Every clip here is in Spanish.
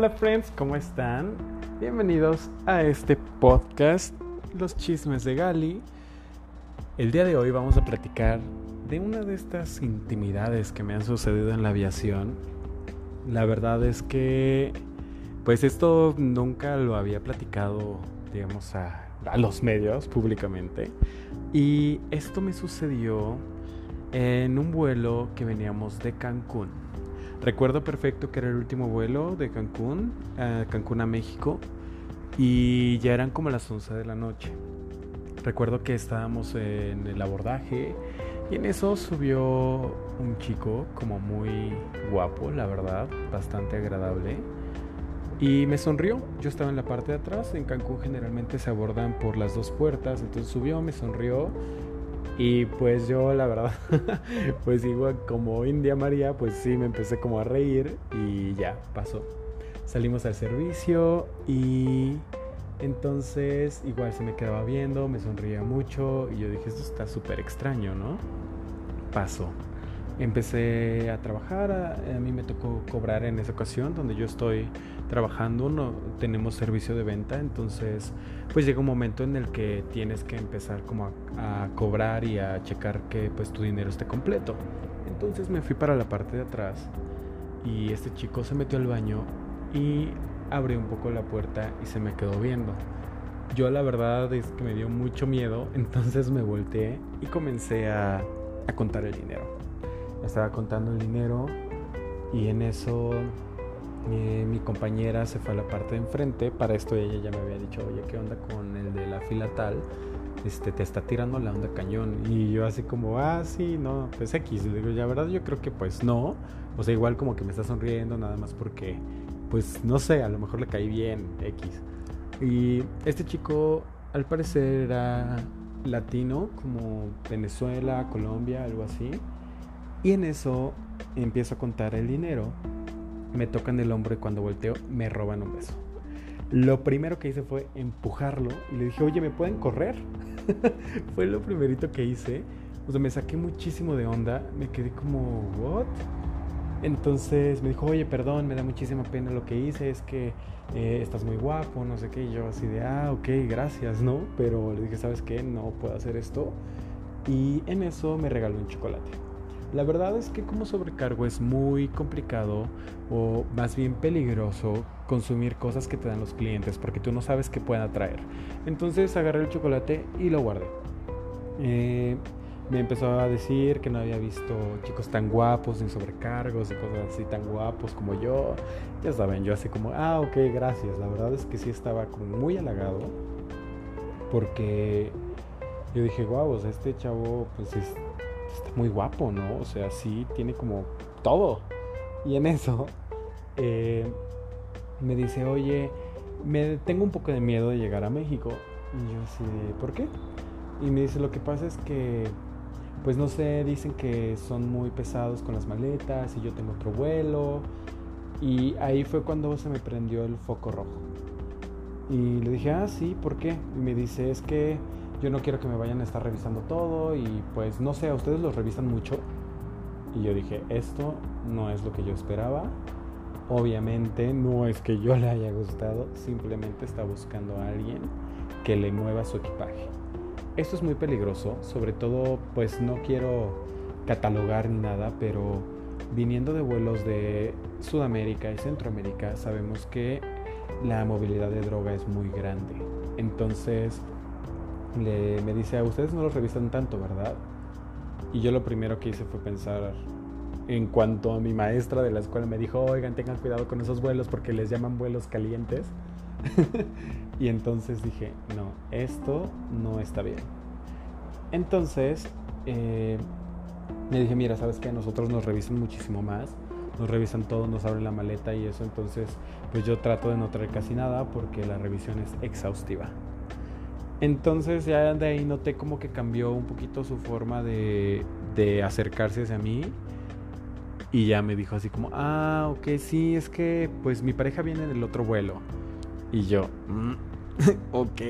Hola friends, ¿cómo están? Bienvenidos a este podcast, Los Chismes de Gali. El día de hoy vamos a platicar de una de estas intimidades que me han sucedido en la aviación. La verdad es que, pues esto nunca lo había platicado, digamos, a, a los medios públicamente. Y esto me sucedió en un vuelo que veníamos de Cancún. Recuerdo perfecto que era el último vuelo de Cancún, a Cancún a México, y ya eran como las 11 de la noche. Recuerdo que estábamos en el abordaje y en eso subió un chico como muy guapo, la verdad, bastante agradable. Y me sonrió. Yo estaba en la parte de atrás. En Cancún generalmente se abordan por las dos puertas. Entonces subió, me sonrió y pues yo la verdad, pues igual como India María, pues sí me empecé como a reír y ya, pasó. Salimos al servicio y entonces igual se me quedaba viendo, me sonreía mucho y yo dije, esto está súper extraño, ¿no? Pasó. Empecé a trabajar, a, a, mí me tocó cobrar en esa ocasión donde yo estoy trabajando, no tenemos servicio de venta, entonces pues llega un momento en el que tienes que empezar como a, a, cobrar y a checar que pues tu dinero esté completo. Entonces me fui para la parte de atrás y este chico se metió al baño y abrió un poco la puerta y se me quedó viendo. Yo la verdad es que me dio mucho miedo, entonces me volteé y comencé a, a contar el dinero. Estaba contando el dinero y en eso mi, mi, compañera se fue a la parte de enfrente. Para esto ella ya me había dicho, oye, ¿qué onda con el de la fila tal? Este, te está tirando la onda cañón. Y yo así como, ah, sí, no, pues X. Le digo, la verdad yo creo que pues no. O sea, igual como que me está sonriendo nada más porque, pues no sé, a lo mejor le caí bien, X. Y este chico al parecer era latino, como Venezuela, Colombia, algo así. Y en eso empiezo a contar el dinero me tocan el hombro y cuando volteo me roban un beso. Lo primero que hice fue empujarlo y le dije, oye, ¿me pueden correr? fue lo primerito que hice. O sea, me saqué muchísimo de onda, me quedé como, ¿what? Entonces me dijo, oye, perdón, me da muchísima pena lo que hice, es que eh, estás muy guapo, no sé qué. Y yo así de, ah, ok, gracias, ¿no? Pero le dije, ¿sabes qué? No puedo hacer esto. Y en eso me regaló un chocolate. La verdad es que como sobrecargo es muy complicado o más bien peligroso consumir cosas que te dan los clientes porque tú no sabes qué pueden atraer. Entonces agarré el chocolate y lo guardé. Eh, me empezó a decir que no había visto chicos tan guapos, ni sobrecargos, y cosas así tan guapos como yo. Ya saben, yo así como, ah, ok, gracias. La verdad es que sí estaba muy halagado porque yo dije, wow, o sea, este chavo pues es está muy guapo, ¿no? O sea, sí, tiene como todo. Y en eso eh, me dice, oye, me tengo un poco de miedo de llegar a México. Y yo así, ¿por qué? Y me dice, lo que pasa es que, pues no sé, dicen que son muy pesados con las maletas y yo tengo otro vuelo. Y ahí fue cuando se me prendió el foco rojo. Y le dije, ah, sí, ¿por qué? Y me dice, es que yo no quiero que me vayan a estar revisando todo y pues no sé, ustedes los revisan mucho. Y yo dije, esto no es lo que yo esperaba. Obviamente no es que yo le haya gustado, simplemente está buscando a alguien que le mueva su equipaje. Esto es muy peligroso, sobre todo pues no quiero catalogar ni nada, pero viniendo de vuelos de Sudamérica y Centroamérica sabemos que la movilidad de droga es muy grande. Entonces, le, me dice, a ustedes no los revisan tanto, ¿verdad? Y yo lo primero que hice fue pensar en cuanto a mi maestra de la escuela me dijo, oigan, tengan cuidado con esos vuelos porque les llaman vuelos calientes. y entonces dije, no, esto no está bien. Entonces, eh, me dije, mira, ¿sabes qué? Nosotros nos revisan muchísimo más. Nos revisan todo, nos abren la maleta y eso. Entonces, pues yo trato de no traer casi nada porque la revisión es exhaustiva. Entonces ya de ahí noté como que cambió un poquito su forma de, de acercarse hacia mí. Y ya me dijo así como, ah, ok, sí, es que pues mi pareja viene en el otro vuelo. Y yo, mm, ok.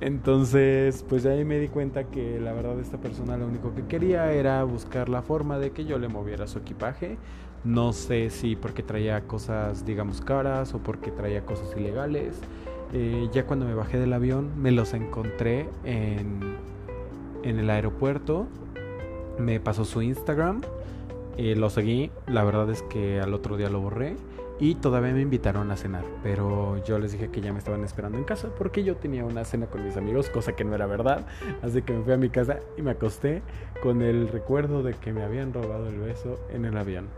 Entonces, pues ahí me di cuenta que la verdad esta persona lo único que quería era buscar la forma de que yo le moviera su equipaje. No sé si porque traía cosas, digamos, caras o porque traía cosas ilegales. Eh, ya cuando me bajé del avión me los encontré en, en el aeropuerto. Me pasó su Instagram. Eh, lo seguí. La verdad es que al otro día lo borré. Y todavía me invitaron a cenar, pero yo les dije que ya me estaban esperando en casa porque yo tenía una cena con mis amigos, cosa que no era verdad. Así que me fui a mi casa y me acosté con el recuerdo de que me habían robado el beso en el avión.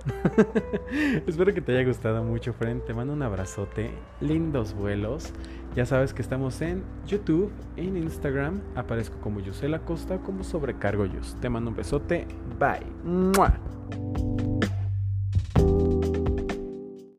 Espero que te haya gustado mucho, friend. Te mando un abrazote, lindos vuelos. Ya sabes que estamos en YouTube, en Instagram. Aparezco como Yusela Costa, como Sobrecargo Yus. Te mando un besote. Bye.